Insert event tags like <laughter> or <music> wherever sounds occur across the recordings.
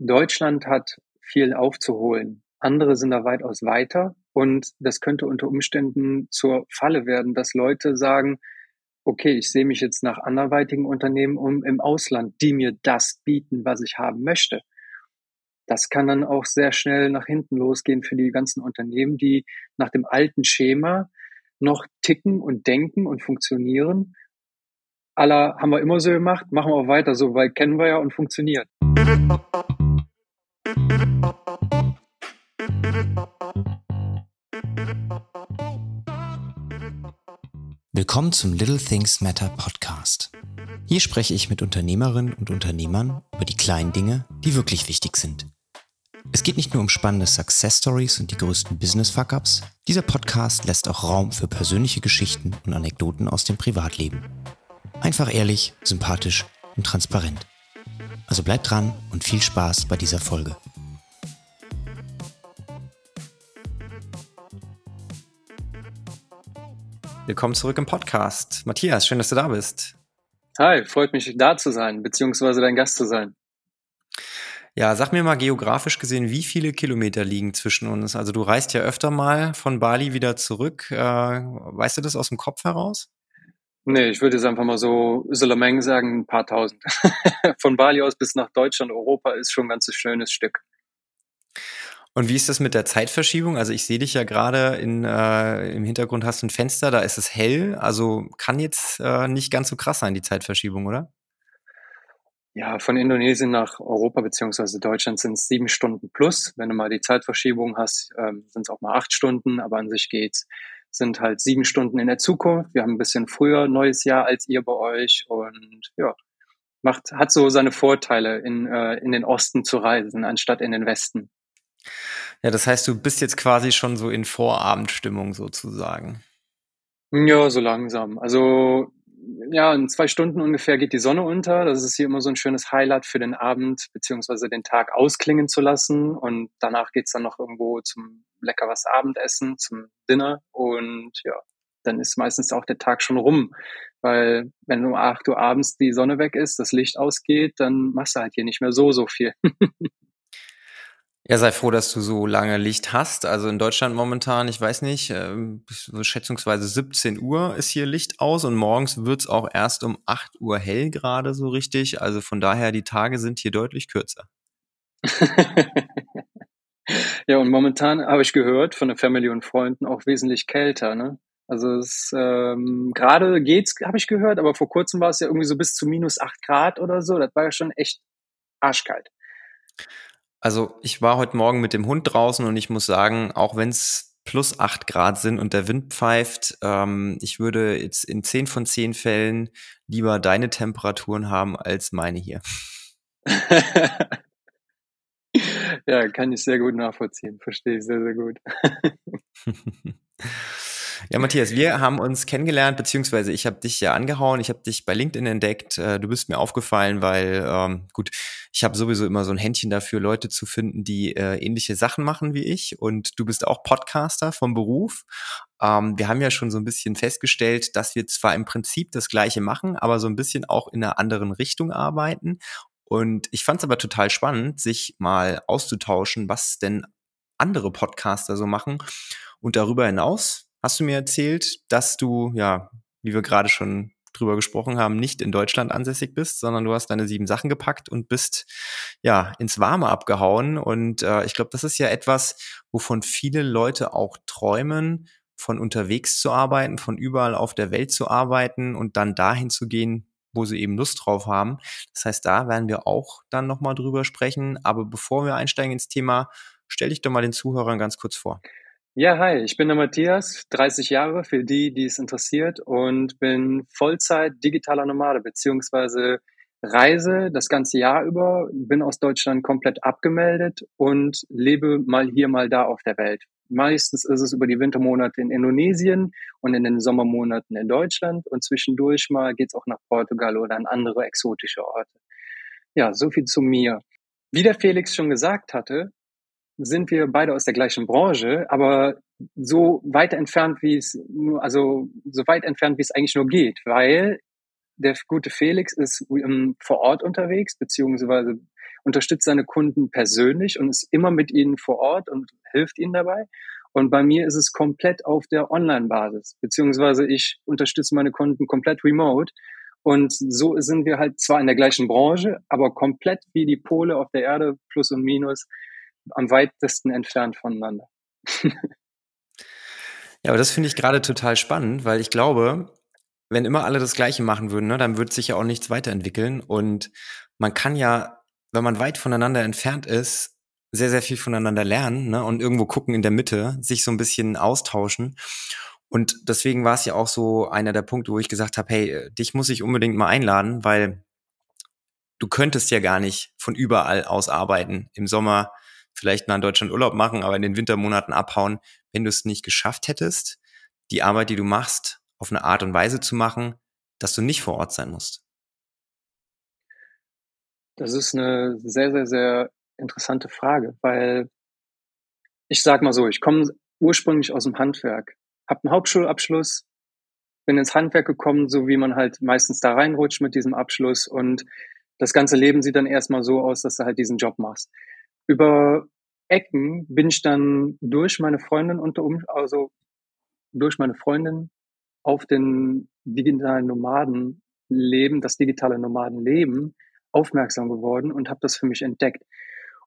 Deutschland hat viel aufzuholen. Andere sind da weitaus weiter und das könnte unter Umständen zur Falle werden, dass Leute sagen, okay, ich sehe mich jetzt nach anderweitigen Unternehmen um im Ausland, die mir das bieten, was ich haben möchte. Das kann dann auch sehr schnell nach hinten losgehen für die ganzen Unternehmen, die nach dem alten Schema noch ticken und denken und funktionieren. Aller haben wir immer so gemacht, machen wir auch weiter so, weil kennen wir ja und funktioniert. Willkommen zum Little Things Matter Podcast. Hier spreche ich mit Unternehmerinnen und Unternehmern über die kleinen Dinge, die wirklich wichtig sind. Es geht nicht nur um spannende Success Stories und die größten Business Fuck-ups. Dieser Podcast lässt auch Raum für persönliche Geschichten und Anekdoten aus dem Privatleben. Einfach ehrlich, sympathisch und transparent. Also bleibt dran und viel Spaß bei dieser Folge. Willkommen zurück im Podcast. Matthias, schön, dass du da bist. Hi, freut mich da zu sein, beziehungsweise dein Gast zu sein. Ja, sag mir mal geografisch gesehen, wie viele Kilometer liegen zwischen uns? Also du reist ja öfter mal von Bali wieder zurück. Äh, weißt du das aus dem Kopf heraus? Nee, ich würde jetzt einfach mal so Solomeng sagen, ein paar tausend. <laughs> von Bali aus bis nach Deutschland, Europa ist schon ein ganz schönes Stück. Und wie ist das mit der Zeitverschiebung? Also ich sehe dich ja gerade in, äh, im Hintergrund hast du ein Fenster, da ist es hell. Also kann jetzt äh, nicht ganz so krass sein, die Zeitverschiebung, oder? Ja, von Indonesien nach Europa beziehungsweise Deutschland sind es sieben Stunden plus. Wenn du mal die Zeitverschiebung hast, ähm, sind es auch mal acht Stunden, aber an sich geht's. Sind halt sieben Stunden in der Zukunft. Wir haben ein bisschen früher neues Jahr als ihr bei euch und ja, macht hat so seine Vorteile in äh, in den Osten zu reisen anstatt in den Westen. Ja, das heißt, du bist jetzt quasi schon so in Vorabendstimmung sozusagen. Ja, so langsam. Also ja, in zwei Stunden ungefähr geht die Sonne unter. Das ist hier immer so ein schönes Highlight für den Abend beziehungsweise den Tag ausklingen zu lassen. Und danach geht's dann noch irgendwo zum lecker Abendessen, zum Dinner. Und ja, dann ist meistens auch der Tag schon rum. Weil wenn um acht Uhr abends die Sonne weg ist, das Licht ausgeht, dann machst du halt hier nicht mehr so, so viel. <laughs> Ja, sei froh, dass du so lange Licht hast. Also in Deutschland momentan, ich weiß nicht, ähm, schätzungsweise 17 Uhr ist hier Licht aus und morgens wird's auch erst um 8 Uhr hell gerade so richtig. Also von daher, die Tage sind hier deutlich kürzer. <laughs> ja, und momentan habe ich gehört von der Family und Freunden auch wesentlich kälter, ne? Also es ähm, gerade geht's, habe ich gehört, aber vor kurzem war es ja irgendwie so bis zu minus 8 Grad oder so. Das war ja schon echt arschkalt. Also ich war heute Morgen mit dem Hund draußen und ich muss sagen, auch wenn es plus acht Grad sind und der Wind pfeift, ähm, ich würde jetzt in zehn von zehn Fällen lieber deine Temperaturen haben als meine hier. <laughs> ja, kann ich sehr gut nachvollziehen. Verstehe ich sehr, sehr gut. <laughs> Ja, Matthias, wir haben uns kennengelernt, beziehungsweise ich habe dich ja angehauen, ich habe dich bei LinkedIn entdeckt, äh, du bist mir aufgefallen, weil, ähm, gut, ich habe sowieso immer so ein Händchen dafür, Leute zu finden, die äh, ähnliche Sachen machen wie ich und du bist auch Podcaster vom Beruf. Ähm, wir haben ja schon so ein bisschen festgestellt, dass wir zwar im Prinzip das Gleiche machen, aber so ein bisschen auch in einer anderen Richtung arbeiten. Und ich fand es aber total spannend, sich mal auszutauschen, was denn andere Podcaster so machen. Und darüber hinaus hast du mir erzählt, dass du, ja, wie wir gerade schon drüber gesprochen haben, nicht in Deutschland ansässig bist, sondern du hast deine sieben Sachen gepackt und bist ja ins Warme abgehauen. Und äh, ich glaube, das ist ja etwas, wovon viele Leute auch träumen, von unterwegs zu arbeiten, von überall auf der Welt zu arbeiten und dann dahin zu gehen, wo sie eben Lust drauf haben. Das heißt, da werden wir auch dann nochmal drüber sprechen. Aber bevor wir einsteigen ins Thema, stell dich doch mal den Zuhörern ganz kurz vor. Ja, hi, ich bin der Matthias, 30 Jahre für die, die es interessiert und bin Vollzeit digitaler Nomade beziehungsweise reise das ganze Jahr über, bin aus Deutschland komplett abgemeldet und lebe mal hier, mal da auf der Welt. Meistens ist es über die Wintermonate in Indonesien und in den Sommermonaten in Deutschland und zwischendurch mal geht's auch nach Portugal oder an andere exotische Orte. Ja, so viel zu mir. Wie der Felix schon gesagt hatte, sind wir beide aus der gleichen Branche, aber so weit entfernt, wie es nur, also so weit entfernt, wie es eigentlich nur geht, weil der gute Felix ist um, vor Ort unterwegs, beziehungsweise unterstützt seine Kunden persönlich und ist immer mit ihnen vor Ort und hilft ihnen dabei. Und bei mir ist es komplett auf der Online-Basis, beziehungsweise ich unterstütze meine Kunden komplett remote. Und so sind wir halt zwar in der gleichen Branche, aber komplett wie die Pole auf der Erde, Plus und Minus, am weitesten entfernt voneinander. ja, aber das finde ich gerade total spannend, weil ich glaube, wenn immer alle das Gleiche machen würden, ne, dann wird sich ja auch nichts weiterentwickeln. Und man kann ja, wenn man weit voneinander entfernt ist, sehr, sehr viel voneinander lernen ne, und irgendwo gucken in der Mitte, sich so ein bisschen austauschen. Und deswegen war es ja auch so einer der Punkte, wo ich gesagt habe, hey, dich muss ich unbedingt mal einladen, weil du könntest ja gar nicht von überall aus arbeiten. Im Sommer vielleicht mal in Deutschland Urlaub machen, aber in den Wintermonaten abhauen, wenn du es nicht geschafft hättest, die Arbeit, die du machst, auf eine Art und Weise zu machen, dass du nicht vor Ort sein musst. Das ist eine sehr, sehr, sehr interessante Frage, weil ich sag mal so, ich komme ursprünglich aus dem Handwerk, habe einen Hauptschulabschluss, bin ins Handwerk gekommen, so wie man halt meistens da reinrutscht mit diesem Abschluss und das ganze Leben sieht dann erstmal so aus, dass du halt diesen Job machst. Über Ecken bin ich dann durch meine Freundin unter um, also durch meine Freundin auf den digitalen Nomadenleben, das digitale Nomadenleben aufmerksam geworden und habe das für mich entdeckt.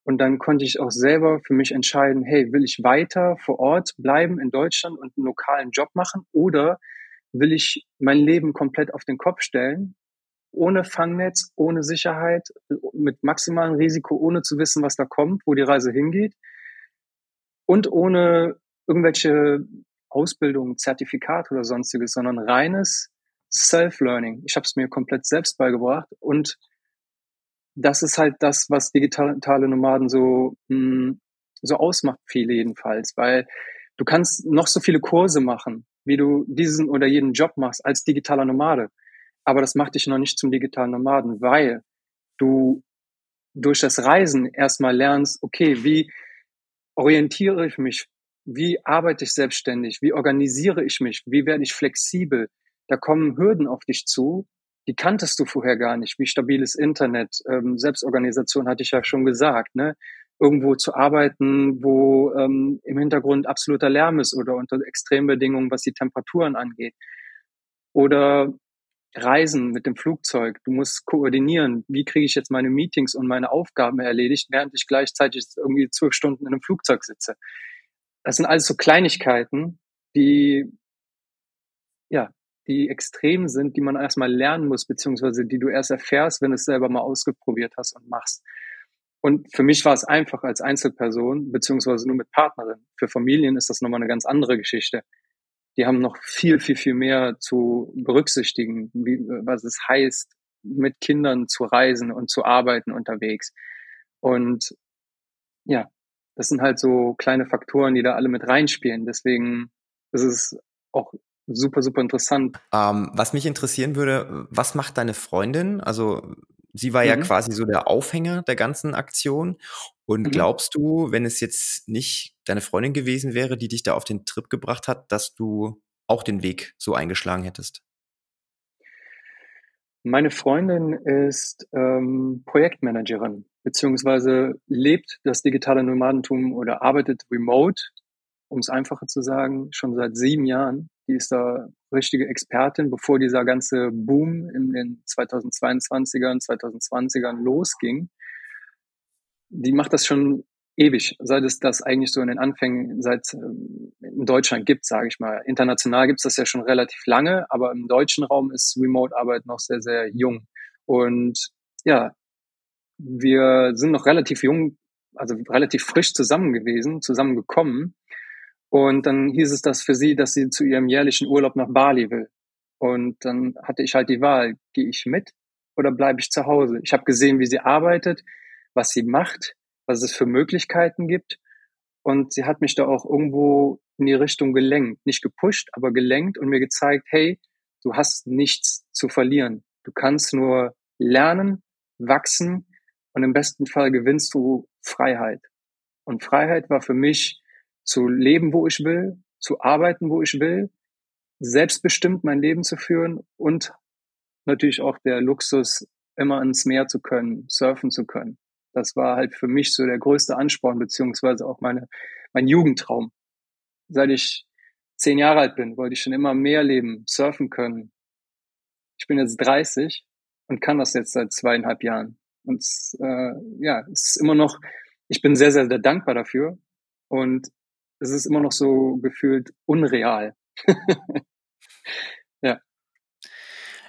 Und dann konnte ich auch selber für mich entscheiden, hey, will ich weiter vor Ort bleiben in Deutschland und einen lokalen Job machen oder will ich mein Leben komplett auf den Kopf stellen, ohne Fangnetz, ohne Sicherheit, mit maximalem Risiko, ohne zu wissen, was da kommt, wo die Reise hingeht und ohne irgendwelche Ausbildung, Zertifikat oder sonstiges, sondern reines Self-Learning. Ich habe es mir komplett selbst beigebracht und das ist halt das, was digitale Nomaden so, mh, hm, so ausmacht, viele jedenfalls, weil du kannst noch so viele Kurse machen, wie du diesen oder jeden Job machst als digitaler Nomade. Aber das macht dich noch nicht zum digitalen Nomaden, weil du durch das Reisen erstmal lernst, okay, wie orientiere ich mich? Wie arbeite ich selbstständig? Wie organisiere ich mich? Wie werde ich flexibel? Da kommen Hürden auf dich zu, die kanntest du vorher gar nicht, wie stabiles Internet, ähm, Selbstorganisation hatte ich ja schon gesagt, ne? Irgendwo zu arbeiten, wo ähm, im Hintergrund absoluter Lärm ist oder unter Extrembedingungen, was die Temperaturen angeht. Oder Reisen mit dem Flugzeug. Du musst koordinieren, wie kriege ich jetzt meine Meetings und meine Aufgaben erledigt, während ich gleichzeitig irgendwie zwölf Stunden in einem Flugzeug sitze. Das sind alles so Kleinigkeiten, die ja die extrem sind, die man erstmal lernen muss, beziehungsweise die du erst erfährst, wenn du es selber mal ausgeprobiert hast und machst. Und für mich war es einfach als Einzelperson, beziehungsweise nur mit Partnerin. Für Familien ist das nochmal eine ganz andere Geschichte. Die haben noch viel, viel, viel mehr zu berücksichtigen, wie, was es heißt, mit Kindern zu reisen und zu arbeiten unterwegs. Und ja, das sind halt so kleine Faktoren, die da alle mit reinspielen. Deswegen ist es auch super, super interessant. Ähm, was mich interessieren würde, was macht deine Freundin? Also sie war mhm. ja quasi so der Aufhänger der ganzen Aktion. Und mhm. glaubst du, wenn es jetzt nicht deine Freundin gewesen wäre, die dich da auf den Trip gebracht hat, dass du auch den Weg so eingeschlagen hättest? Meine Freundin ist ähm, Projektmanagerin, beziehungsweise lebt das digitale Nomadentum oder arbeitet remote, um es einfacher zu sagen, schon seit sieben Jahren die ist da richtige Expertin, bevor dieser ganze Boom in den 2022ern, 2020ern losging. Die macht das schon ewig, seit es das eigentlich so in den Anfängen seit ähm, in Deutschland gibt, sage ich mal. International gibt es das ja schon relativ lange, aber im deutschen Raum ist Remote-Arbeit noch sehr, sehr jung. Und ja, wir sind noch relativ jung, also relativ frisch zusammen gewesen, zusammengekommen. Und dann hieß es das für sie, dass sie zu ihrem jährlichen Urlaub nach Bali will. Und dann hatte ich halt die Wahl, gehe ich mit oder bleibe ich zu Hause? Ich habe gesehen, wie sie arbeitet, was sie macht, was es für Möglichkeiten gibt. Und sie hat mich da auch irgendwo in die Richtung gelenkt. Nicht gepusht, aber gelenkt und mir gezeigt, hey, du hast nichts zu verlieren. Du kannst nur lernen, wachsen und im besten Fall gewinnst du Freiheit. Und Freiheit war für mich zu leben, wo ich will, zu arbeiten, wo ich will, selbstbestimmt mein Leben zu führen und natürlich auch der Luxus, immer ins Meer zu können, surfen zu können. Das war halt für mich so der größte Ansporn, beziehungsweise auch meine, mein Jugendtraum. Seit ich zehn Jahre alt bin, wollte ich schon immer mehr leben, surfen können. Ich bin jetzt 30 und kann das jetzt seit zweieinhalb Jahren. Und äh, ja, es ist immer noch, ich bin sehr, sehr, sehr dankbar dafür. Und es ist immer noch so gefühlt unreal. <laughs> ja.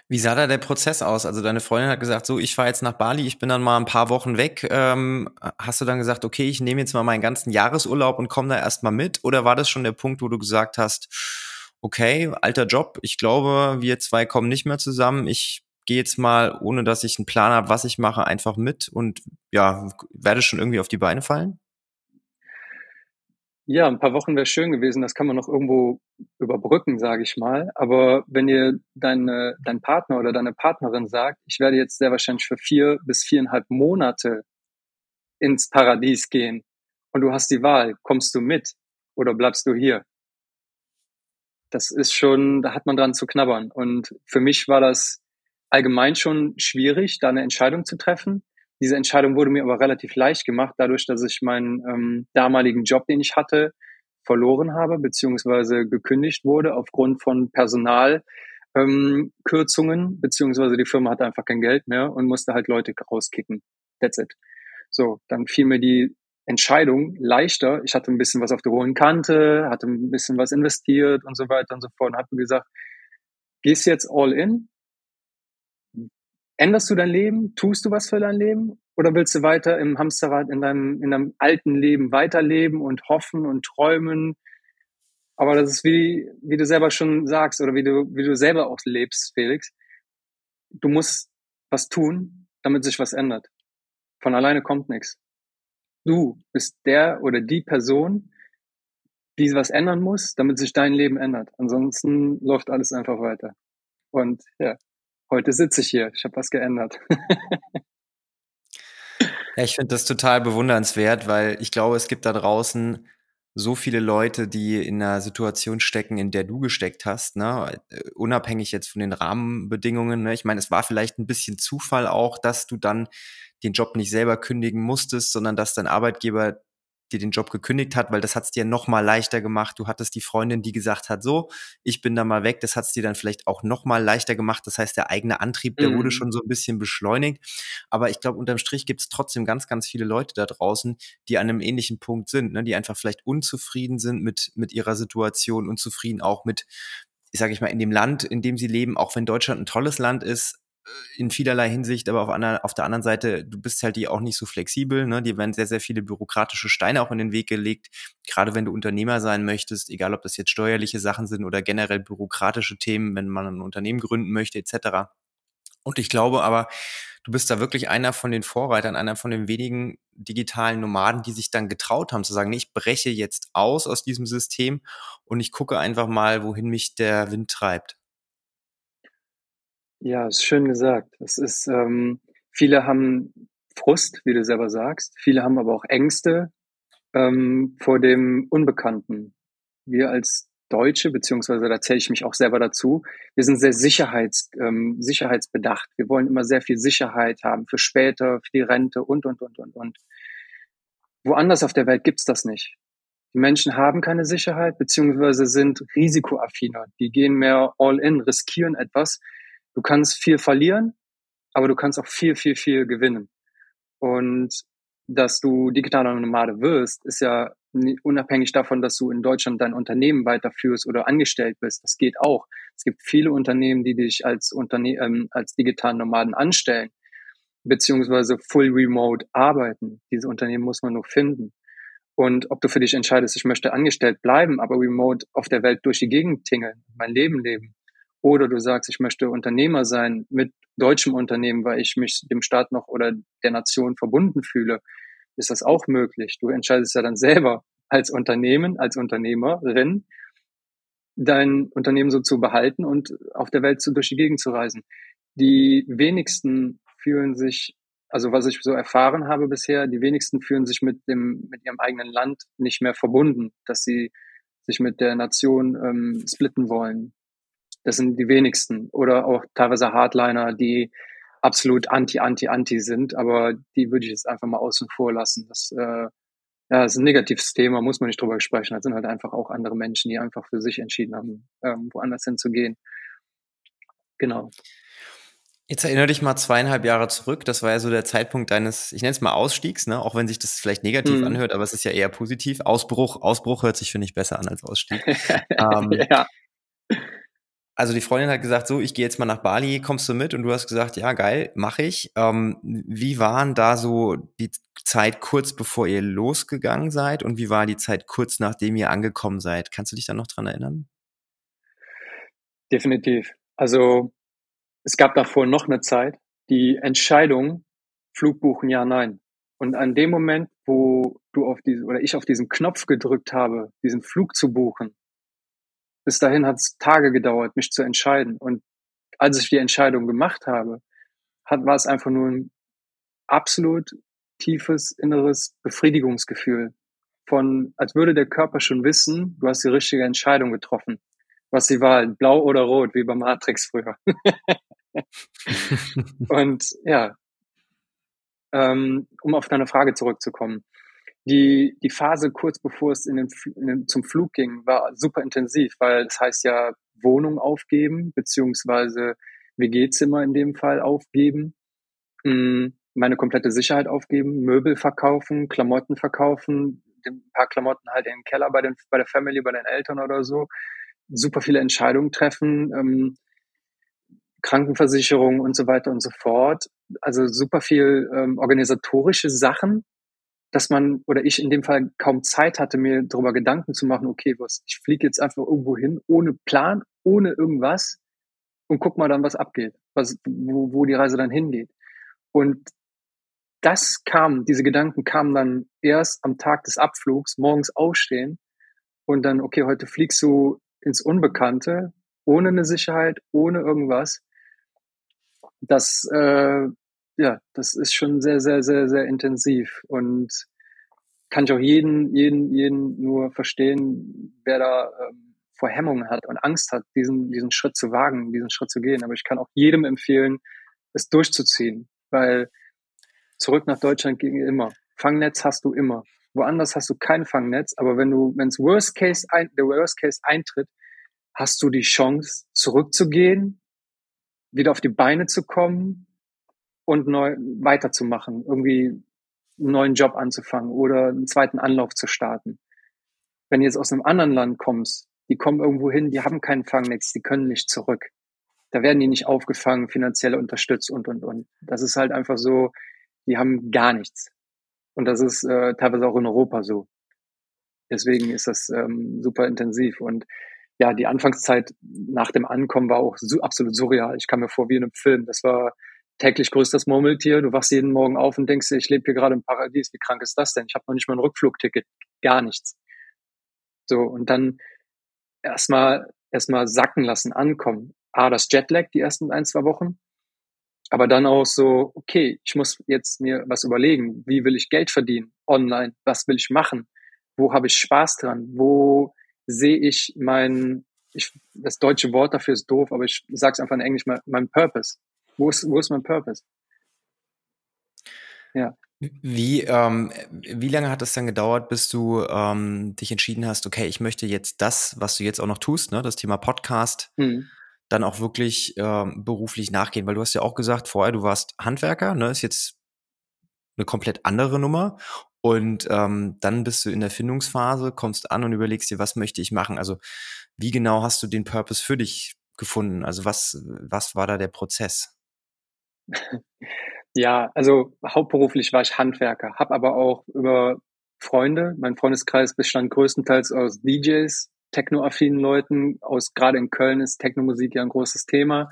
Wie sah da der Prozess aus? Also deine Freundin hat gesagt, so, ich fahre jetzt nach Bali, ich bin dann mal ein paar Wochen weg. Ähm, hast du dann gesagt, okay, ich nehme jetzt mal meinen ganzen Jahresurlaub und komme da erstmal mit? Oder war das schon der Punkt, wo du gesagt hast, okay, alter Job, ich glaube, wir zwei kommen nicht mehr zusammen. Ich gehe jetzt mal, ohne dass ich einen Plan habe, was ich mache, einfach mit und ja, werde schon irgendwie auf die Beine fallen? Ja, ein paar Wochen wäre schön gewesen. Das kann man noch irgendwo überbrücken, sage ich mal. Aber wenn dir deine, dein Partner oder deine Partnerin sagt, ich werde jetzt sehr wahrscheinlich für vier bis viereinhalb Monate ins Paradies gehen und du hast die Wahl, kommst du mit oder bleibst du hier? Das ist schon, da hat man dran zu knabbern. Und für mich war das allgemein schon schwierig, da eine Entscheidung zu treffen. Diese Entscheidung wurde mir aber relativ leicht gemacht, dadurch, dass ich meinen ähm, damaligen Job, den ich hatte, verloren habe, beziehungsweise gekündigt wurde aufgrund von Personalkürzungen, ähm, beziehungsweise die Firma hatte einfach kein Geld mehr und musste halt Leute rauskicken. That's it. So, dann fiel mir die Entscheidung leichter. Ich hatte ein bisschen was auf der hohen Kante, hatte ein bisschen was investiert und so weiter und so fort und habe mir gesagt, gehst jetzt all in Änderst du dein Leben? Tust du was für dein Leben? Oder willst du weiter im Hamsterrad in deinem, in deinem alten Leben weiterleben und hoffen und träumen? Aber das ist wie, wie du selber schon sagst oder wie du, wie du selber auch lebst, Felix. Du musst was tun, damit sich was ändert. Von alleine kommt nichts. Du bist der oder die Person, die was ändern muss, damit sich dein Leben ändert. Ansonsten läuft alles einfach weiter. Und ja, heute sitze ich hier. Ich habe was geändert. ja, ich finde das total bewundernswert, weil ich glaube, es gibt da draußen so viele Leute, die in einer Situation stecken, in der du gesteckt hast, ne? unabhängig jetzt von den Rahmenbedingungen. Ne? Ich meine, es war vielleicht ein bisschen Zufall auch, dass du dann den Job nicht selber kündigen musstest, sondern dass dein Arbeitgeber dir den Job gekündigt hat, weil das hat es dir noch mal leichter gemacht. Du hattest die Freundin, die gesagt hat, so, ich bin da mal weg. Das hat es dir dann vielleicht auch noch mal leichter gemacht. Das heißt, der eigene Antrieb, der mhm. wurde schon so ein bisschen beschleunigt. Aber ich glaube, unterm Strich gibt es trotzdem ganz, ganz viele Leute da draußen, die an einem ähnlichen Punkt sind, ne? die einfach vielleicht unzufrieden sind mit, mit ihrer Situation, unzufrieden auch mit, ich sage ich mal, in dem Land, in dem sie leben, auch wenn Deutschland ein tolles Land ist, in vielerlei Hinsicht, aber auf, einer, auf der anderen Seite, du bist halt die auch nicht so flexibel. Ne? Dir werden sehr, sehr viele bürokratische Steine auch in den Weg gelegt. Gerade wenn du Unternehmer sein möchtest, egal ob das jetzt steuerliche Sachen sind oder generell bürokratische Themen, wenn man ein Unternehmen gründen möchte, etc. Und ich glaube aber, du bist da wirklich einer von den Vorreitern, einer von den wenigen digitalen Nomaden, die sich dann getraut haben zu sagen, nee, ich breche jetzt aus aus diesem System und ich gucke einfach mal, wohin mich der Wind treibt. Ja, ist schön gesagt. Es ist, ähm, viele haben Frust, wie du selber sagst. Viele haben aber auch Ängste ähm, vor dem Unbekannten. Wir als Deutsche, beziehungsweise da zähle ich mich auch selber dazu, wir sind sehr sicherheits, ähm, sicherheitsbedacht. Wir wollen immer sehr viel Sicherheit haben für später, für die Rente und, und, und, und, und. Woanders auf der Welt gibt's das nicht. Die Menschen haben keine Sicherheit, beziehungsweise sind risikoaffiner. Die gehen mehr all in, riskieren etwas, du kannst viel verlieren, aber du kannst auch viel, viel, viel gewinnen. Und dass du digitaler Nomade wirst, ist ja unabhängig davon, dass du in Deutschland dein Unternehmen weiterführst oder angestellt bist. Das geht auch. Es gibt viele Unternehmen, die dich als Unterne ähm, als digitalen Nomaden anstellen, beziehungsweise full remote arbeiten. Diese Unternehmen muss man nur finden. Und ob du für dich entscheidest, ich möchte angestellt bleiben, aber remote auf der Welt durch die Gegend tingeln, mein Leben leben, oder du sagst, ich möchte Unternehmer sein mit deutschem Unternehmen, weil ich mich dem Staat noch oder der Nation verbunden fühle. Ist das auch möglich? Du entscheidest ja dann selber als Unternehmen, als Unternehmerin, dein Unternehmen so zu behalten und auf der Welt so durch die Gegend zu reisen. Die wenigsten fühlen sich, also was ich so erfahren habe bisher, die wenigsten fühlen sich mit dem, mit ihrem eigenen Land nicht mehr verbunden, dass sie sich mit der Nation ähm, splitten wollen. Das sind die wenigsten. Oder auch teilweise Hardliner, die absolut anti, anti, anti sind, aber die würde ich jetzt einfach mal außen vor lassen. Das, äh, ja, das ist ein negatives Thema, muss man nicht drüber sprechen. Das sind halt einfach auch andere Menschen, die einfach für sich entschieden haben, ähm, woanders hinzugehen. Genau. Jetzt erinnere dich mal zweieinhalb Jahre zurück. Das war ja so der Zeitpunkt deines, ich nenne es mal Ausstiegs, ne? auch wenn sich das vielleicht negativ mhm. anhört, aber es ist ja eher positiv. Ausbruch, Ausbruch hört sich, finde ich, besser an als Ausstieg. <laughs> ähm, ja. Also die Freundin hat gesagt, so, ich gehe jetzt mal nach Bali, kommst du mit? Und du hast gesagt, ja, geil, mache ich. Ähm, wie waren da so die Zeit kurz bevor ihr losgegangen seid und wie war die Zeit kurz nachdem ihr angekommen seid? Kannst du dich da noch dran erinnern? Definitiv. Also es gab davor noch eine Zeit, die Entscheidung, Flug buchen, ja, nein. Und an dem Moment, wo du auf diese, oder ich auf diesen Knopf gedrückt habe, diesen Flug zu buchen, bis dahin hat es Tage gedauert, mich zu entscheiden. Und als ich die Entscheidung gemacht habe, hat, war es einfach nur ein absolut tiefes inneres Befriedigungsgefühl von, als würde der Körper schon wissen, du hast die richtige Entscheidung getroffen. Was sie war, blau oder rot, wie bei Matrix früher. <laughs> und ja, ähm, um auf deine Frage zurückzukommen. Die, die Phase kurz bevor es in den, in den, zum Flug ging, war super intensiv, weil das heißt ja Wohnung aufgeben, beziehungsweise WG-Zimmer in dem Fall aufgeben, hm, meine komplette Sicherheit aufgeben, Möbel verkaufen, Klamotten verkaufen, ein paar Klamotten halt in den Keller bei, den, bei der Family, bei den Eltern oder so, super viele Entscheidungen treffen, ähm, Krankenversicherung und so weiter und so fort. Also super viel ähm, organisatorische Sachen, dass man oder ich in dem Fall kaum Zeit hatte, mir darüber Gedanken zu machen, okay, was, ich fliege jetzt einfach irgendwo hin, ohne Plan, ohne irgendwas und guck mal dann, was abgeht, was, wo, wo die Reise dann hingeht. Und das kam, diese Gedanken kamen dann erst am Tag des Abflugs, morgens aufstehen und dann, okay, heute fliegst du ins Unbekannte, ohne eine Sicherheit, ohne irgendwas das, äh, ja, das ist schon sehr, sehr, sehr, sehr intensiv und kann ich auch jeden, jeden, jeden nur verstehen, wer da ähm, vor Hemmungen hat und Angst hat, diesen, diesen Schritt zu wagen, diesen Schritt zu gehen. Aber ich kann auch jedem empfehlen, es durchzuziehen, weil zurück nach Deutschland ging immer. Fangnetz hast du immer. Woanders hast du kein Fangnetz, aber wenn du, wenn es Worst Case ein, der Worst Case eintritt, hast du die Chance zurückzugehen, wieder auf die Beine zu kommen und neu weiterzumachen, irgendwie einen neuen Job anzufangen oder einen zweiten Anlauf zu starten. Wenn du jetzt aus einem anderen Land kommst, die kommen irgendwo hin, die haben keinen Fangnetz, die können nicht zurück. Da werden die nicht aufgefangen, finanziell unterstützt und, und, und. Das ist halt einfach so, die haben gar nichts. Und das ist äh, teilweise auch in Europa so. Deswegen ist das ähm, super intensiv. Und ja, die Anfangszeit nach dem Ankommen war auch so, absolut surreal. Ich kam mir vor wie in einem Film. Das war täglich größtes Murmeltier. Du wachst jeden Morgen auf und denkst dir, ich lebe hier gerade im Paradies. Wie krank ist das denn? Ich habe noch nicht mal ein Rückflugticket. Gar nichts. So, und dann erstmal erstmal sacken lassen, ankommen. Ah, das Jetlag die ersten ein, zwei Wochen. Aber dann auch so, okay, ich muss jetzt mir was überlegen. Wie will ich Geld verdienen? Online. Was will ich machen? Wo habe ich Spaß dran? Wo sehe ich mein, ich, das deutsche Wort dafür ist doof, aber ich sage es einfach in Englisch, mein, mein Purpose. Wo ist, wo ist mein Purpose? Ja. Wie, ähm, wie lange hat es dann gedauert, bis du ähm, dich entschieden hast, okay, ich möchte jetzt das, was du jetzt auch noch tust, ne, das Thema Podcast, hm. dann auch wirklich ähm, beruflich nachgehen? Weil du hast ja auch gesagt, vorher, du warst Handwerker, ne, ist jetzt eine komplett andere Nummer. Und ähm, dann bist du in der Findungsphase, kommst an und überlegst dir, was möchte ich machen? Also wie genau hast du den Purpose für dich gefunden? Also was, was war da der Prozess? <laughs> Ja, also hauptberuflich war ich Handwerker, habe aber auch über Freunde, mein Freundeskreis bestand größtenteils aus DJs, technoaffinen Leuten, aus gerade in Köln ist Technomusik ja ein großes Thema.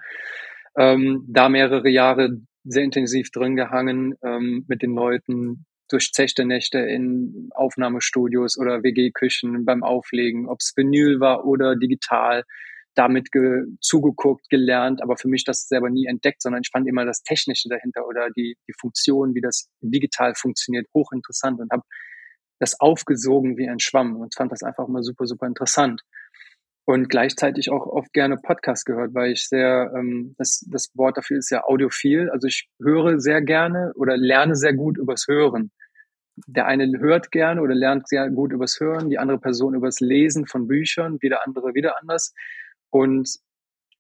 Ähm, da mehrere Jahre sehr intensiv drin gehangen ähm, mit den Leuten, durchzechte Nächte in Aufnahmestudios oder WG-Küchen beim Auflegen, ob es Vinyl war oder digital, damit ge zugeguckt, gelernt, aber für mich das selber nie entdeckt, sondern ich fand immer das Technische dahinter oder die, die Funktion, wie das digital funktioniert, hochinteressant und habe das aufgesogen wie ein Schwamm und fand das einfach immer super, super interessant. und gleichzeitig auch oft gerne Podcast gehört, weil ich sehr, ähm, das, das Wort dafür ist ja audiophil. Also ich höre sehr gerne oder lerne sehr gut übers Hören. Der eine hört gerne oder lernt sehr gut übers Hören, die andere Person übers Lesen von Büchern, wieder andere wieder anders. Und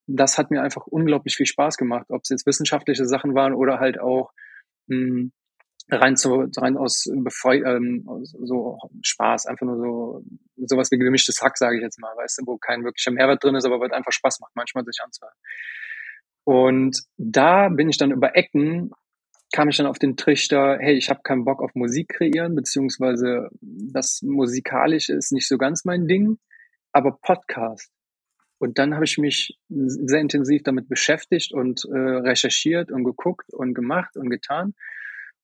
das hat mir einfach unglaublich viel Spaß gemacht, ob es jetzt wissenschaftliche Sachen waren oder halt auch mh, hm, rein zu rein aus Befreu ähm, so Spaß, einfach nur so sowas wie gemischtes Hack, sage ich jetzt mal, weißt du, wo kein wirklicher Mehrwert drin ist, aber was einfach Spaß macht, manchmal sich anzuhören. Und da bin ich dann über Ecken kam ich dann auf den Trichter, hey, ich habe keinen Bock auf Musik kreieren, beziehungsweise das Musikalische ist nicht so ganz mein Ding, aber Podcast. Und dann habe ich mich sehr intensiv damit beschäftigt und äh, recherchiert und geguckt und gemacht und getan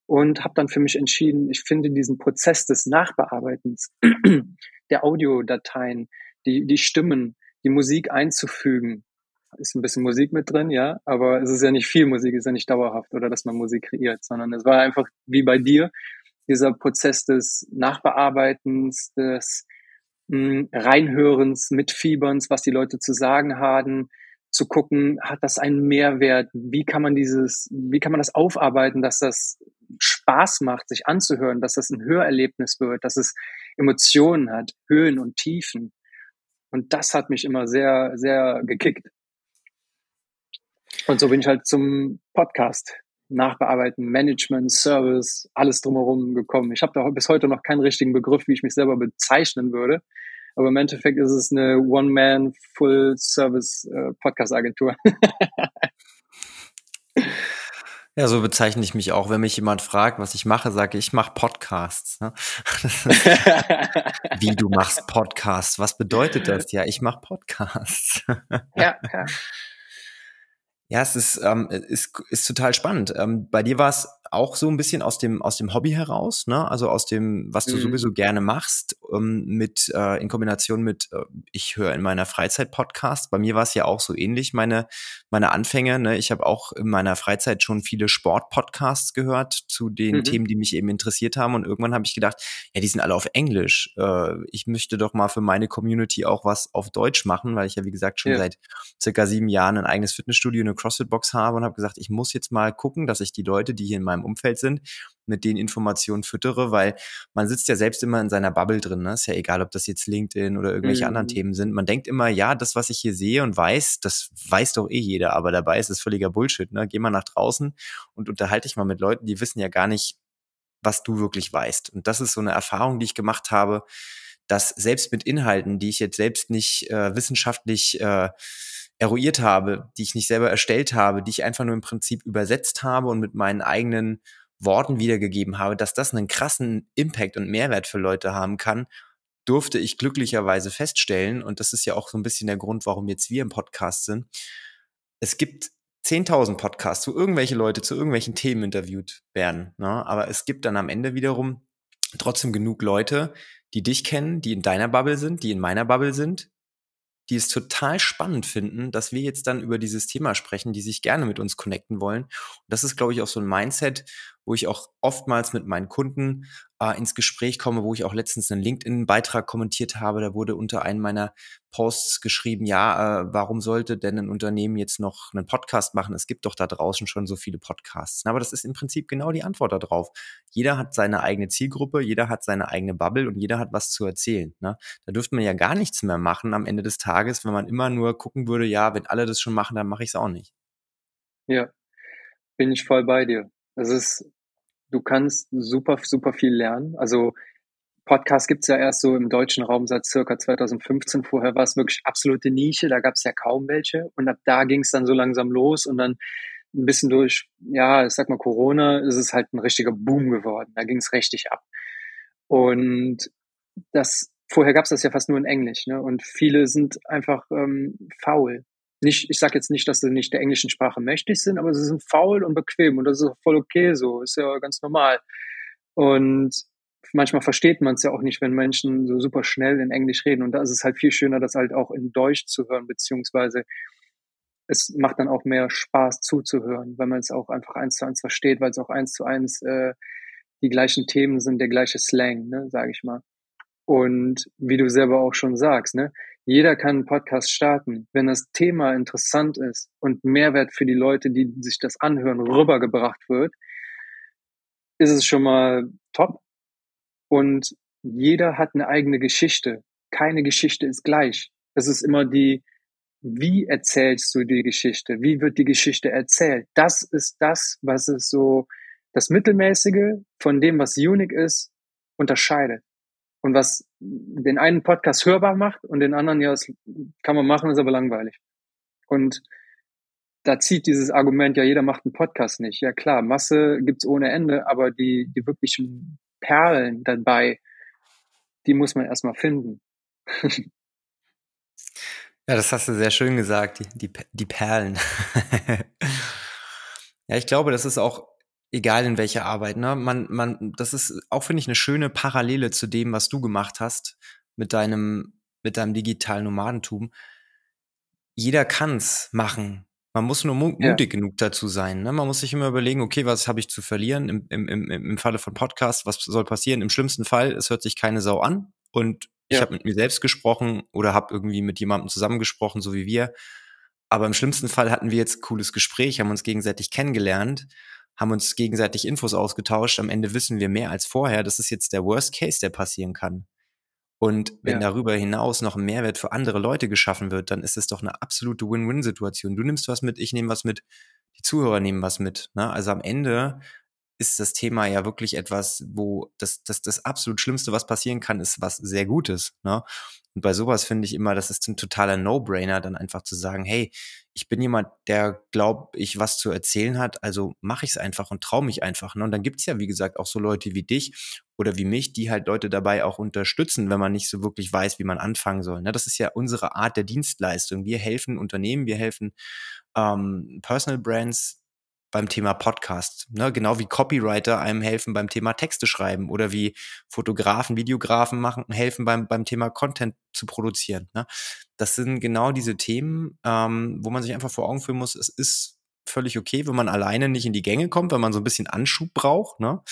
und habe dann für mich entschieden, ich finde diesen Prozess des Nachbearbeitens <clears throat> der Audiodateien, die, die Stimmen, die Musik einzufügen, ist ein bisschen Musik mit drin, ja, aber es ist ja nicht viel Musik, es ist ja nicht dauerhaft oder dass man Musik kreiert, sondern es war einfach wie bei dir dieser Prozess des Nachbearbeitens, des Reinhörens, Mitfieberns, was die Leute zu sagen haben, zu gucken, hat das einen Mehrwert? Wie kann man dieses, wie kann man das aufarbeiten, dass das Spaß macht, sich anzuhören, dass das ein Hörerlebnis wird, dass es Emotionen hat, Höhen und Tiefen. Und das hat mich immer sehr, sehr gekickt. Und so bin ich halt zum Podcast Nachbearbeiten, Management, Service, alles drumherum gekommen. Ich habe da bis heute noch keinen richtigen Begriff, wie ich mich selber bezeichnen würde. Aber im Endeffekt ist es eine One-Man, Full-Service-Podcast-Agentur. <laughs> Ja, so bezeichne ich mich auch. Wenn mich jemand fragt, was ich mache, sage ich, ich mache Podcasts. Ne? <laughs> <laughs> Wie du machst Podcasts? Was bedeutet das? Ja, ich mache Podcasts. ja, ja. Ja, es ist, ähm, ist, ist total spannend. Ähm, bei dir war es auch so ein bisschen aus dem, aus dem Hobby heraus, ne? Also aus dem, was du mhm. sowieso gerne machst, ähm, mit, äh, in Kombination mit, äh, ich höre in meiner Freizeit Podcast. Bei mir war es ja auch so ähnlich, meine, meine Anfänge. Ne? Ich habe auch in meiner Freizeit schon viele Sport-Podcasts gehört zu den mhm. Themen, die mich eben interessiert haben. Und irgendwann habe ich gedacht, ja, die sind alle auf Englisch. Äh, ich möchte doch mal für meine Community auch was auf Deutsch machen, weil ich ja, wie gesagt, schon ja. seit circa sieben Jahren ein eigenes Fitnessstudio, eine CrossFit-Box habe und habe gesagt, ich muss jetzt mal gucken, dass ich die Leute, die hier in meinem meinem Umfeld sind, mit den Informationen füttere, weil man sitzt ja selbst immer in seiner Bubble drin. Ne? Ist ja egal, ob das jetzt LinkedIn oder irgendwelche mhm. anderen Themen sind. Man denkt immer, ja, das, was ich hier sehe und weiß, das weiß doch eh jeder, aber dabei ist es völliger Bullshit. Ne? Geh mal nach draußen und unterhalte dich mal mit Leuten, die wissen ja gar nicht, was du wirklich weißt. Und das ist so eine Erfahrung, die ich gemacht habe, dass selbst mit Inhalten, die ich jetzt selbst nicht äh, wissenschaftlich äh, eruiert habe, die ich nicht selber erstellt habe, die ich einfach nur im Prinzip übersetzt habe und mit meinen eigenen Worten wiedergegeben habe, dass das einen krassen Impact und Mehrwert für Leute haben kann, durfte ich glücklicherweise feststellen. Und das ist ja auch so ein bisschen der Grund, warum jetzt wir im Podcast sind. Es gibt 10.000 Podcasts, wo irgendwelche Leute zu irgendwelchen Themen interviewt werden. Ne? Aber es gibt dann am Ende wiederum trotzdem genug Leute, die dich kennen, die in deiner Bubble sind, die in meiner Bubble sind, die es total spannend finden, dass wir jetzt dann über dieses Thema sprechen, die sich gerne mit uns connecten wollen. Und das ist, glaube ich, auch so ein Mindset, wo ich auch oftmals mit meinen Kunden äh, ins Gespräch komme, wo ich auch letztens einen LinkedIn-Beitrag kommentiert habe. Da wurde unter einem meiner Posts geschrieben, ja, äh, warum sollte denn ein Unternehmen jetzt noch einen Podcast machen? Es gibt doch da draußen schon so viele Podcasts. Aber das ist im Prinzip genau die Antwort darauf. Jeder hat seine eigene Zielgruppe, jeder hat seine eigene Bubble und jeder hat was zu erzählen. Ne? Da dürfte man ja gar nichts mehr machen am Ende des Tages, wenn man immer nur gucken würde, ja, wenn alle das schon machen, dann mache ich es auch nicht. Ja, bin ich voll bei dir. Es ist du kannst super, super viel lernen. Also Podcast gibt's ja erst so im deutschen Raum seit circa 2015. Vorher war es wirklich absolute Nische, da gab's ja kaum welche. Und ab da ging's dann so langsam los und dann ein bisschen durch, ja, ich sag mal Corona, ist es halt ein richtiger Boom geworden. Da ging's richtig ab. Und das vorher gab's das ja fast nur in Englisch, ne? Und viele sind einfach ähm, faul nicht, ich sage jetzt nicht, dass sie nicht der englischen Sprache mächtig sind, aber sie sind faul und bequem und das ist voll okay so, ist ja ganz normal. Und manchmal versteht man es ja auch nicht, wenn Menschen so super schnell in Englisch reden und da ist es halt viel schöner, das halt auch in Deutsch zu hören, beziehungsweise es macht dann auch mehr Spaß zuzuhören, weil man es auch einfach eins zu eins versteht, weil es auch eins zu eins äh, die gleichen Themen sind, der gleiche Slang, ne, sage ich mal. Und wie du selber auch schon sagst, ne, Jeder kann einen Podcast starten. Wenn das Thema interessant ist und Mehrwert für die Leute, die sich das anhören, rübergebracht wird, ist es schon mal top. Und jeder hat eine eigene Geschichte. Keine Geschichte ist gleich. Es ist immer die, wie erzählst du die Geschichte? Wie wird die Geschichte erzählt? Das ist das, was es so, das Mittelmäßige von dem, was unique ist, unterscheidet. Und was den einen Podcast hörbar macht und den anderen, ja, das kann man machen, ist aber langweilig. Und da zieht dieses Argument, ja, jeder macht einen Podcast nicht. Ja klar, Masse gibt's ohne Ende, aber die, die wirklichen Perlen dabei, die muss man erstmal finden. <laughs> ja, das hast du sehr schön gesagt, die, die, die Perlen. <laughs> ja, ich glaube, das ist auch egal in welcher Arbeit, ne? Man, man, das ist auch, finde ich, eine schöne Parallele zu dem, was du gemacht hast mit deinem, mit deinem digitalen Nomadentum. Jeder kann's machen. Man muss nur mu ja. mutig genug dazu sein. Ne? Man muss sich immer überlegen, okay, was habe ich zu verlieren im, im, im, im Falle von Podcast, was soll passieren? Im schlimmsten Fall, es hört sich keine Sau an und ja. ich habe mit mir selbst gesprochen oder habe irgendwie mit jemandem zusammengesprochen, so wie wir. Aber im schlimmsten Fall hatten wir jetzt cooles Gespräch, haben uns gegenseitig kennengelernt haben uns gegenseitig Infos ausgetauscht. Am Ende wissen wir mehr als vorher. Das ist jetzt der Worst Case, der passieren kann. Und wenn ja. darüber hinaus noch ein Mehrwert für andere Leute geschaffen wird, dann ist es doch eine absolute Win-Win-Situation. Du nimmst was mit, ich nehme was mit, die Zuhörer nehmen was mit. Ne? Also am Ende ist das Thema ja wirklich etwas, wo das, das, das absolut Schlimmste, was passieren kann, ist was sehr Gutes. Ne? Und bei sowas finde ich immer, das ist ein totaler No-Brainer, dann einfach zu sagen, hey, ich bin jemand, der glaubt, ich was zu erzählen hat, also mache ich es einfach und traue mich einfach. Ne? Und dann gibt es ja, wie gesagt, auch so Leute wie dich oder wie mich, die halt Leute dabei auch unterstützen, wenn man nicht so wirklich weiß, wie man anfangen soll. Ne? Das ist ja unsere Art der Dienstleistung. Wir helfen Unternehmen, wir helfen ähm, Personal Brands beim Thema Podcast. Ne? Genau wie Copywriter einem helfen beim Thema Texte schreiben oder wie Fotografen, Videografen machen, helfen beim, beim Thema Content zu produzieren. Ne? Das sind genau diese Themen, ähm, wo man sich einfach vor Augen führen muss, es ist völlig okay, wenn man alleine nicht in die Gänge kommt, wenn man so ein bisschen Anschub braucht. Ne?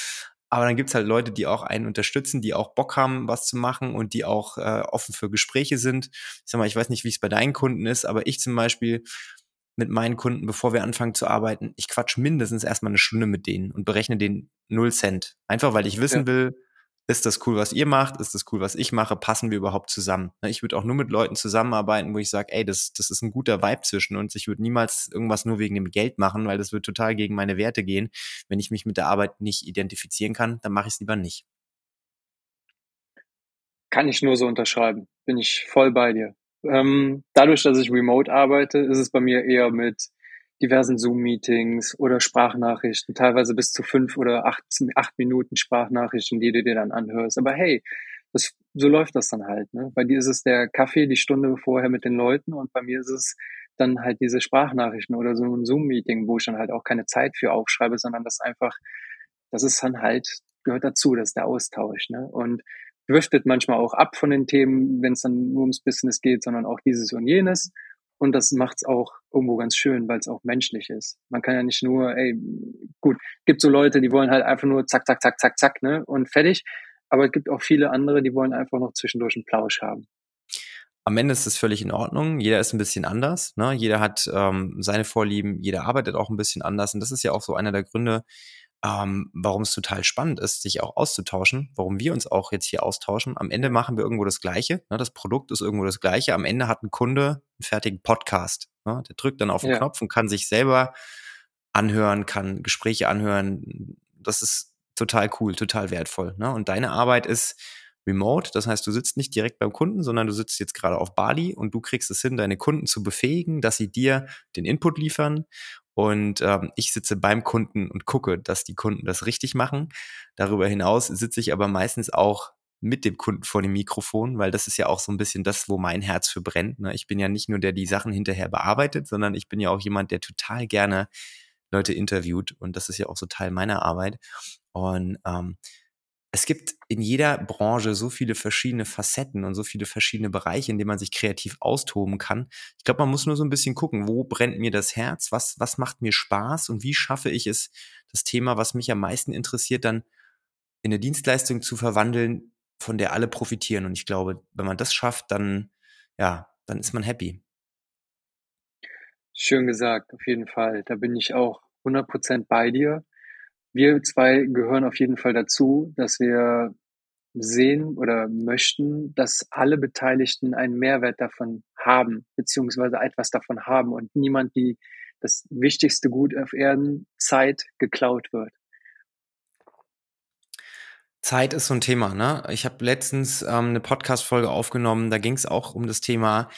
Aber dann gibt's halt Leute, die auch einen unterstützen, die auch Bock haben, was zu machen und die auch äh, offen für Gespräche sind. Ich sag mal, ich weiß nicht, wie es bei deinen Kunden ist, aber ich zum Beispiel mit meinen Kunden, bevor wir anfangen zu arbeiten, ich quatsch mindestens erstmal eine Stunde mit denen und berechne den null Cent. Einfach weil ich wissen ja. will, ist das cool, was ihr macht? Ist das cool, was ich mache? Passen wir überhaupt zusammen? Ne, ich würde auch nur mit Leuten zusammenarbeiten, wo ich sage, ey, das, das ist ein guter Vibe zwischen uns. Ich würde niemals irgendwas nur wegen dem Geld machen, weil das wird total gegen meine Werte gehen. Wenn ich mich mit der Arbeit nicht identifizieren kann, dann mache ich es lieber nicht. Kann ich nur so unterschreiben. Bin ich voll bei dir. Ähm, dadurch, dass ich remote arbeite, ist es bei mir eher mit diversen Zoom-Meetings oder Sprachnachrichten, teilweise bis zu fünf oder acht, acht Minuten Sprachnachrichten, die du dir dann anhörst. Aber hey, das, so läuft das dann halt. Ne? Bei dir ist es der Kaffee die Stunde vorher mit den Leuten und bei mir ist es dann halt diese Sprachnachrichten oder so ein Zoom-Meeting, wo ich dann halt auch keine Zeit für aufschreibe, sondern das einfach, das ist dann halt, gehört dazu, das ist der Austausch. Ne? Und driftet manchmal auch ab von den Themen, wenn es dann nur ums Business geht, sondern auch dieses und jenes. Und das macht es auch irgendwo ganz schön, weil es auch menschlich ist. Man kann ja nicht nur, ey, gut, gibt so Leute, die wollen halt einfach nur zack, zack, zack, zack, zack, ne, und fertig. Aber es gibt auch viele andere, die wollen einfach noch zwischendurch einen Plausch haben. Am Ende ist es völlig in Ordnung. Jeder ist ein bisschen anders. Ne? Jeder hat ähm, seine Vorlieben, jeder arbeitet auch ein bisschen anders. Und das ist ja auch so einer der Gründe, ähm, warum es total spannend ist, sich auch auszutauschen, warum wir uns auch jetzt hier austauschen. Am Ende machen wir irgendwo das Gleiche. Ne? Das Produkt ist irgendwo das Gleiche. Am Ende hat ein Kunde einen fertigen Podcast. Ne? Der drückt dann auf den ja. Knopf und kann sich selber anhören, kann Gespräche anhören. Das ist total cool, total wertvoll. Ne? Und deine Arbeit ist remote. Das heißt, du sitzt nicht direkt beim Kunden, sondern du sitzt jetzt gerade auf Bali und du kriegst es hin, deine Kunden zu befähigen, dass sie dir den Input liefern und ähm, ich sitze beim Kunden und gucke, dass die Kunden das richtig machen. Darüber hinaus sitze ich aber meistens auch mit dem Kunden vor dem Mikrofon, weil das ist ja auch so ein bisschen das, wo mein Herz für brennt. Ne? Ich bin ja nicht nur der, die Sachen hinterher bearbeitet, sondern ich bin ja auch jemand, der total gerne Leute interviewt und das ist ja auch so Teil meiner Arbeit. Und ähm, es gibt in jeder Branche so viele verschiedene Facetten und so viele verschiedene Bereiche, in denen man sich kreativ austoben kann. Ich glaube, man muss nur so ein bisschen gucken, wo brennt mir das Herz, was, was macht mir Spaß und wie schaffe ich es, das Thema, was mich am meisten interessiert, dann in eine Dienstleistung zu verwandeln, von der alle profitieren. Und ich glaube, wenn man das schafft, dann ja, dann ist man happy. Schön gesagt, auf jeden Fall. Da bin ich auch 100% bei dir. Wir zwei gehören auf jeden Fall dazu, dass wir sehen oder möchten, dass alle Beteiligten einen Mehrwert davon haben, beziehungsweise etwas davon haben und niemand die das wichtigste Gut auf Erden, Zeit, geklaut wird. Zeit ist so ein Thema, ne? Ich habe letztens ähm, eine Podcast-Folge aufgenommen, da ging es auch um das Thema,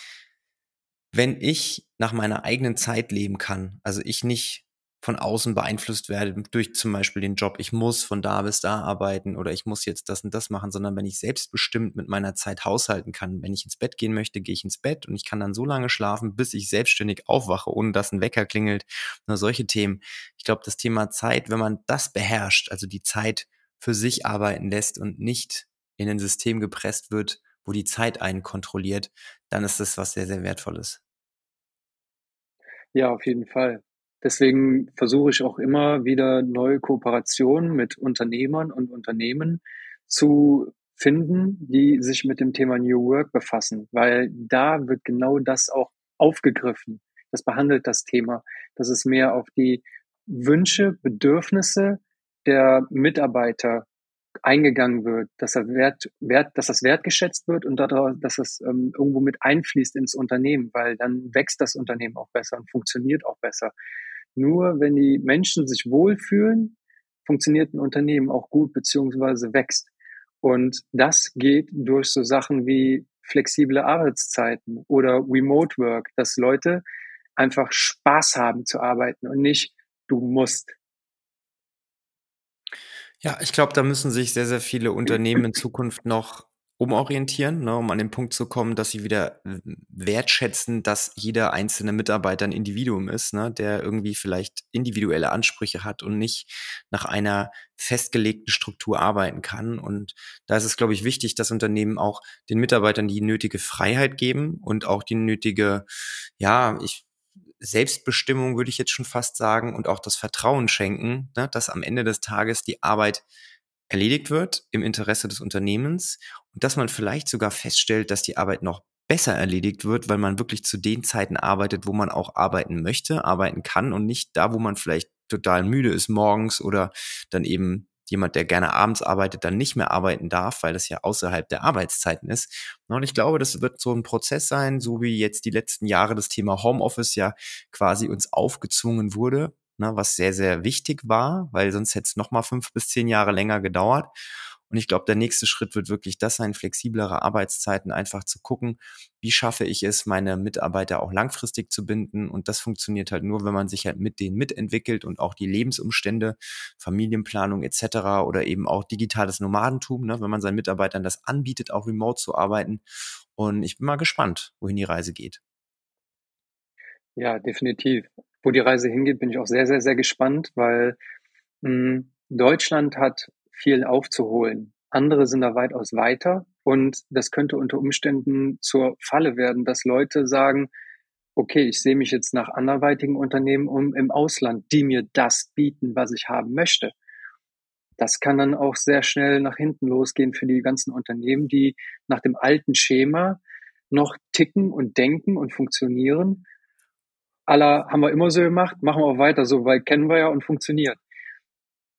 wenn ich nach meiner eigenen Zeit leben kann, also ich nicht von außen beeinflusst werde durch zum Beispiel den Job, ich muss von da bis da arbeiten oder ich muss jetzt das und das machen, sondern wenn ich selbstbestimmt mit meiner Zeit haushalten kann, wenn ich ins Bett gehen möchte, gehe ich ins Bett und ich kann dann so lange schlafen, bis ich selbstständig aufwache, ohne dass ein Wecker klingelt. Nur solche Themen. Ich glaube, das Thema Zeit, wenn man das beherrscht, also die Zeit für sich arbeiten lässt und nicht in ein System gepresst wird, wo die Zeit einen kontrolliert, dann ist das was sehr, sehr Wertvolles. Ja, auf jeden Fall. Deswegen versuche ich auch immer wieder neue Kooperationen mit Unternehmern und Unternehmen zu finden, die sich mit dem Thema New Work befassen, weil da wird genau das auch aufgegriffen. Das behandelt das Thema, dass es mehr auf die Wünsche, Bedürfnisse der Mitarbeiter eingegangen wird, dass er wert, wert, dass das wertgeschätzt wird und dass es ähm, irgendwo mit einfließt ins Unternehmen, weil dann wächst das Unternehmen auch besser und funktioniert auch besser. Nur wenn die Menschen sich wohlfühlen, funktioniert ein Unternehmen auch gut beziehungsweise wächst. Und das geht durch so Sachen wie flexible Arbeitszeiten oder Remote Work, dass Leute einfach Spaß haben zu arbeiten und nicht du musst. Ja, ich glaube, da müssen sich sehr, sehr viele Unternehmen in Zukunft noch umorientieren, ne, um an den Punkt zu kommen, dass sie wieder wertschätzen, dass jeder einzelne Mitarbeiter ein Individuum ist, ne, der irgendwie vielleicht individuelle Ansprüche hat und nicht nach einer festgelegten Struktur arbeiten kann. Und da ist es, glaube ich, wichtig, dass Unternehmen auch den Mitarbeitern die nötige Freiheit geben und auch die nötige, ja, ich Selbstbestimmung, würde ich jetzt schon fast sagen, und auch das Vertrauen schenken, ne, dass am Ende des Tages die Arbeit erledigt wird im Interesse des Unternehmens und dass man vielleicht sogar feststellt, dass die Arbeit noch besser erledigt wird, weil man wirklich zu den Zeiten arbeitet, wo man auch arbeiten möchte, arbeiten kann und nicht da, wo man vielleicht total müde ist morgens oder dann eben jemand, der gerne abends arbeitet, dann nicht mehr arbeiten darf, weil das ja außerhalb der Arbeitszeiten ist. Und ich glaube, das wird so ein Prozess sein, so wie jetzt die letzten Jahre das Thema Homeoffice ja quasi uns aufgezwungen wurde, ne, was sehr, sehr wichtig war, weil sonst hätte es nochmal fünf bis zehn Jahre länger gedauert. Und ich glaube, der nächste Schritt wird wirklich das sein, flexiblere Arbeitszeiten, einfach zu gucken, wie schaffe ich es, meine Mitarbeiter auch langfristig zu binden. Und das funktioniert halt nur, wenn man sich halt mit denen mitentwickelt und auch die Lebensumstände, Familienplanung etc. oder eben auch digitales Nomadentum, ne, wenn man seinen Mitarbeitern das anbietet, auch remote zu arbeiten. Und ich bin mal gespannt, wohin die Reise geht. Ja, definitiv. Wo die Reise hingeht, bin ich auch sehr, sehr, sehr gespannt, weil mh, hm, Deutschland hat viel aufzuholen. Andere sind da weitaus weiter und das könnte unter Umständen zur Falle werden, dass Leute sagen, okay, ich sehe mich jetzt nach anderweitigen Unternehmen um im Ausland, die mir das bieten, was ich haben möchte. Das kann dann auch sehr schnell nach hinten losgehen für die ganzen Unternehmen, die nach dem alten Schema noch ticken und denken und funktionieren. Aller haben wir immer so gemacht, machen wir auch weiter so, weil kennen wir ja und funktioniert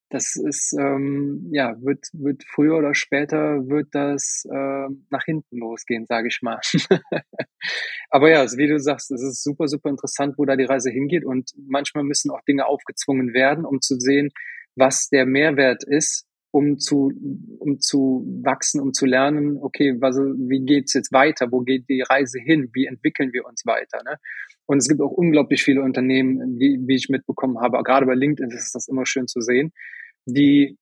das ist, ähm, ja, wird, wird früher oder später wird das äh, nach hinten losgehen, sage ich mal. <laughs> Aber ja, wie du sagst, es ist super, super interessant, wo da die Reise hingeht und manchmal müssen auch Dinge aufgezwungen werden, um zu sehen, was der Mehrwert ist, um zu, um zu wachsen, um zu lernen, okay, was, wie geht's jetzt weiter? Wo geht die Reise hin? Wie entwickeln wir uns weiter? Ne? Und es gibt auch unglaublich viele Unternehmen, die, wie ich mitbekommen habe, gerade bei LinkedIn ist das immer schön zu sehen, die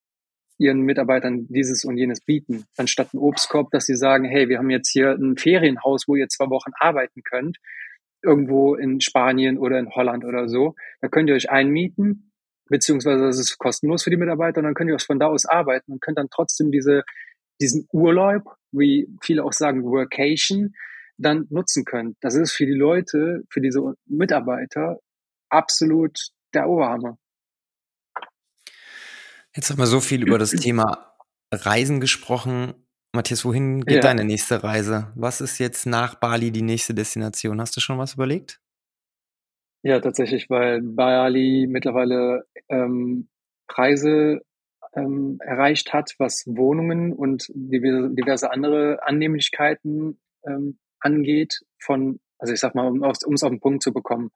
ihren Mitarbeitern dieses und jenes bieten, anstatt ein Obstkorb, dass sie sagen, hey, wir haben jetzt hier ein Ferienhaus, wo ihr zwei Wochen arbeiten könnt, irgendwo in Spanien oder in Holland oder so. Da könnt ihr euch einmieten, beziehungsweise das ist kostenlos für die Mitarbeiter und dann könnt ihr auch von da aus arbeiten und könnt dann trotzdem diese, diesen Urlaub, wie viele auch sagen, Workation, dann nutzen können. Das ist für die Leute, für diese Mitarbeiter absolut der Oberhammer. Jetzt haben wir so viel über das Thema Reisen gesprochen. Matthias, wohin geht ja. deine nächste Reise? Was ist jetzt nach Bali die nächste Destination? Hast du schon was überlegt? Ja, tatsächlich, weil Bali mittlerweile ähm, Preise ähm, erreicht hat, was Wohnungen und diverse, andere Annehmlichkeiten ähm, angeht, von, also ich sag mal, um es auf den Punkt zu bekommen.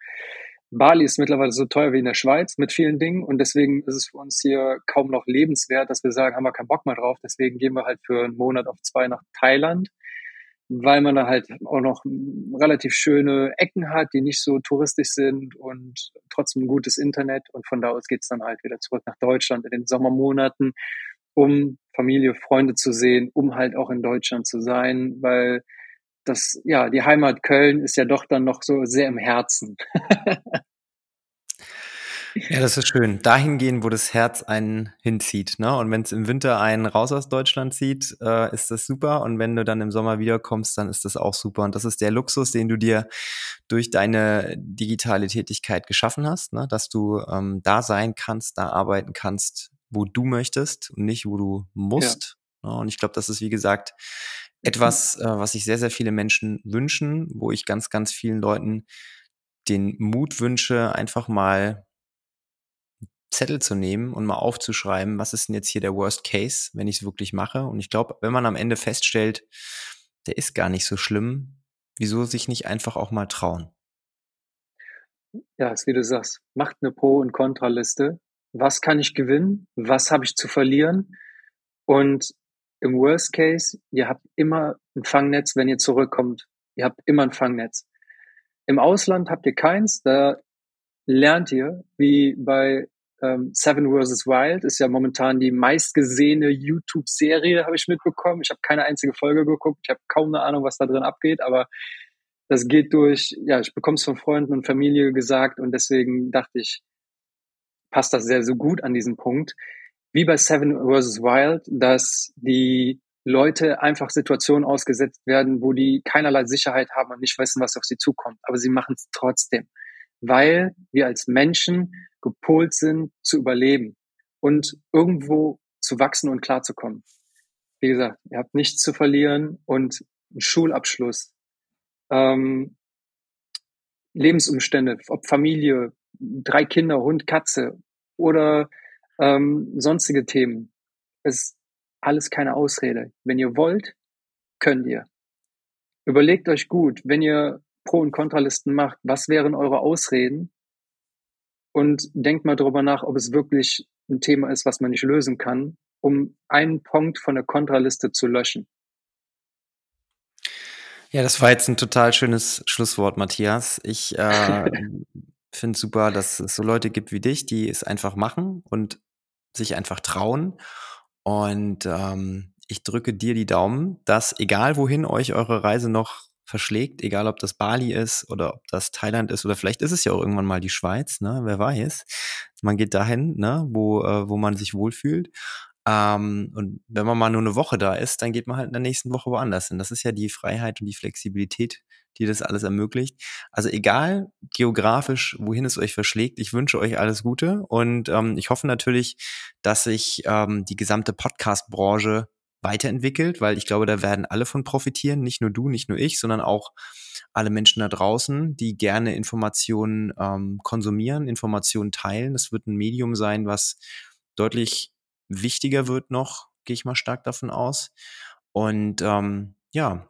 Bali ist mittlerweile so teuer wie in der Schweiz mit vielen Dingen und deswegen ist es für uns hier kaum noch lebenswert, dass wir sagen, haben wir keinen Bock mehr drauf. Deswegen gehen wir halt für einen Monat auf zwei nach Thailand, weil man da halt auch noch relativ schöne Ecken hat, die nicht so touristisch sind und trotzdem ein gutes Internet. Und von da aus geht's dann halt wieder zurück nach Deutschland in den Sommermonaten, um Familie, Freunde zu sehen, um halt auch in Deutschland zu sein, weil das, ja, die Heimat Köln ist ja doch dann noch so sehr im Herzen. <laughs> Ja, das ist schön. Dahin gehen, wo das Herz einen hinzieht. Ne? Und wenn es im Winter einen raus aus Deutschland zieht, äh, ist das super. Und wenn du dann im Sommer wiederkommst, dann ist das auch super. Und das ist der Luxus, den du dir durch deine digitale Tätigkeit geschaffen hast, ne? dass du ähm, da sein kannst, da arbeiten kannst, wo du möchtest und nicht, wo du musst. Ja. Ne? Und ich glaube, das ist, wie gesagt, etwas, äh, was sich sehr, sehr viele Menschen wünschen, wo ich ganz, ganz vielen Leuten den Mut wünsche, einfach mal Zettel zu nehmen und mal aufzuschreiben, was ist denn jetzt hier der Worst Case, wenn ich es wirklich mache. Und ich glaube, wenn man am Ende feststellt, der ist gar nicht so schlimm, wieso sich nicht einfach auch mal trauen? Ja, ist wie du sagst, macht eine Pro- und Kontraliste. Was kann ich gewinnen? Was habe ich zu verlieren? Und im Worst Case, ihr habt immer ein Fangnetz, wenn ihr zurückkommt. Ihr habt immer ein Fangnetz. Im Ausland habt ihr keins, da lernt ihr, wie bei ähm, Seven vs. Wild ist ja momentan die meistgesehene YouTube-Serie, habe ich mitbekommen. Ich habe keine einzige Folge geguckt. Ich habe kaum eine Ahnung, was da drin abgeht, aber das geht durch, ja, ich bekomme es von Freunden und Familie gesagt und deswegen dachte ich, passt das sehr, so gut an diesen Punkt. Wie bei Seven vs. Wild, dass die Leute einfach Situationen ausgesetzt werden, wo die keinerlei Sicherheit haben und nicht wissen, was auf sie zukommt. Aber sie machen es trotzdem, weil wir als Menschen gepolt sind, zu überleben und irgendwo zu wachsen und klarzukommen. Wie gesagt, ihr habt nichts zu verlieren und einen Schulabschluss, ähm, Lebensumstände, ob Familie, drei Kinder, Hund, Katze oder ähm, sonstige Themen. ist alles keine Ausrede. Wenn ihr wollt, könnt ihr. Überlegt euch gut, wenn ihr Pro- und Kontralisten macht, was wären eure Ausreden und denkt mal darüber nach, ob es wirklich ein Thema ist, was man nicht lösen kann, um einen Punkt von der Kontraliste zu löschen. Ja, das war jetzt ein total schönes Schlusswort, Matthias. Ich äh, <laughs> finde super, dass es so Leute gibt wie dich, die es einfach machen und sich einfach trauen. Und ähm, ich drücke dir die Daumen, dass egal wohin euch eure Reise noch verschlägt, egal ob das Bali ist oder ob das Thailand ist oder vielleicht ist es ja auch irgendwann mal die Schweiz, ne? Wer weiß. Man geht dahin, ne, wo, äh, wo man sich wohlfühlt. Ähm, und wenn man mal nur eine Woche da ist, dann geht man halt in der nächsten Woche woanders hin. Das ist ja die Freiheit und die Flexibilität, die das alles ermöglicht. Also egal geografisch, wohin es euch verschlägt, ich wünsche euch alles Gute und ähm, ich hoffe natürlich, dass sich ähm, die gesamte Podcast-Branche weiterentwickelt, weil ich glaube, da werden alle von profitieren, nicht nur du, nicht nur ich, sondern auch alle Menschen da draußen, die gerne Informationen ähm, konsumieren, Informationen teilen. Es wird ein Medium sein, was deutlich wichtiger wird noch, gehe ich mal stark davon aus. Und ähm, ja,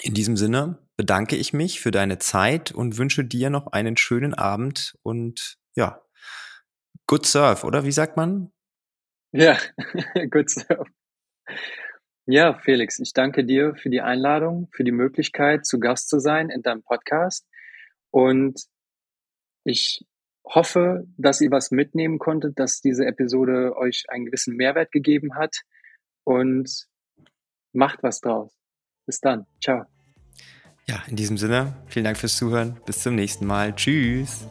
in diesem Sinne bedanke ich mich für deine Zeit und wünsche dir noch einen schönen Abend und ja, good surf, oder wie sagt man? Ja, <laughs> good surf. Ja, Felix, ich danke dir für die Einladung, für die Möglichkeit, zu Gast zu sein in deinem Podcast. Und ich hoffe, dass ihr was mitnehmen konntet, dass diese Episode euch einen gewissen Mehrwert gegeben hat. Und macht was draus. Bis dann. Ciao. Ja, in diesem Sinne, vielen Dank fürs Zuhören. Bis zum nächsten Mal. Tschüss.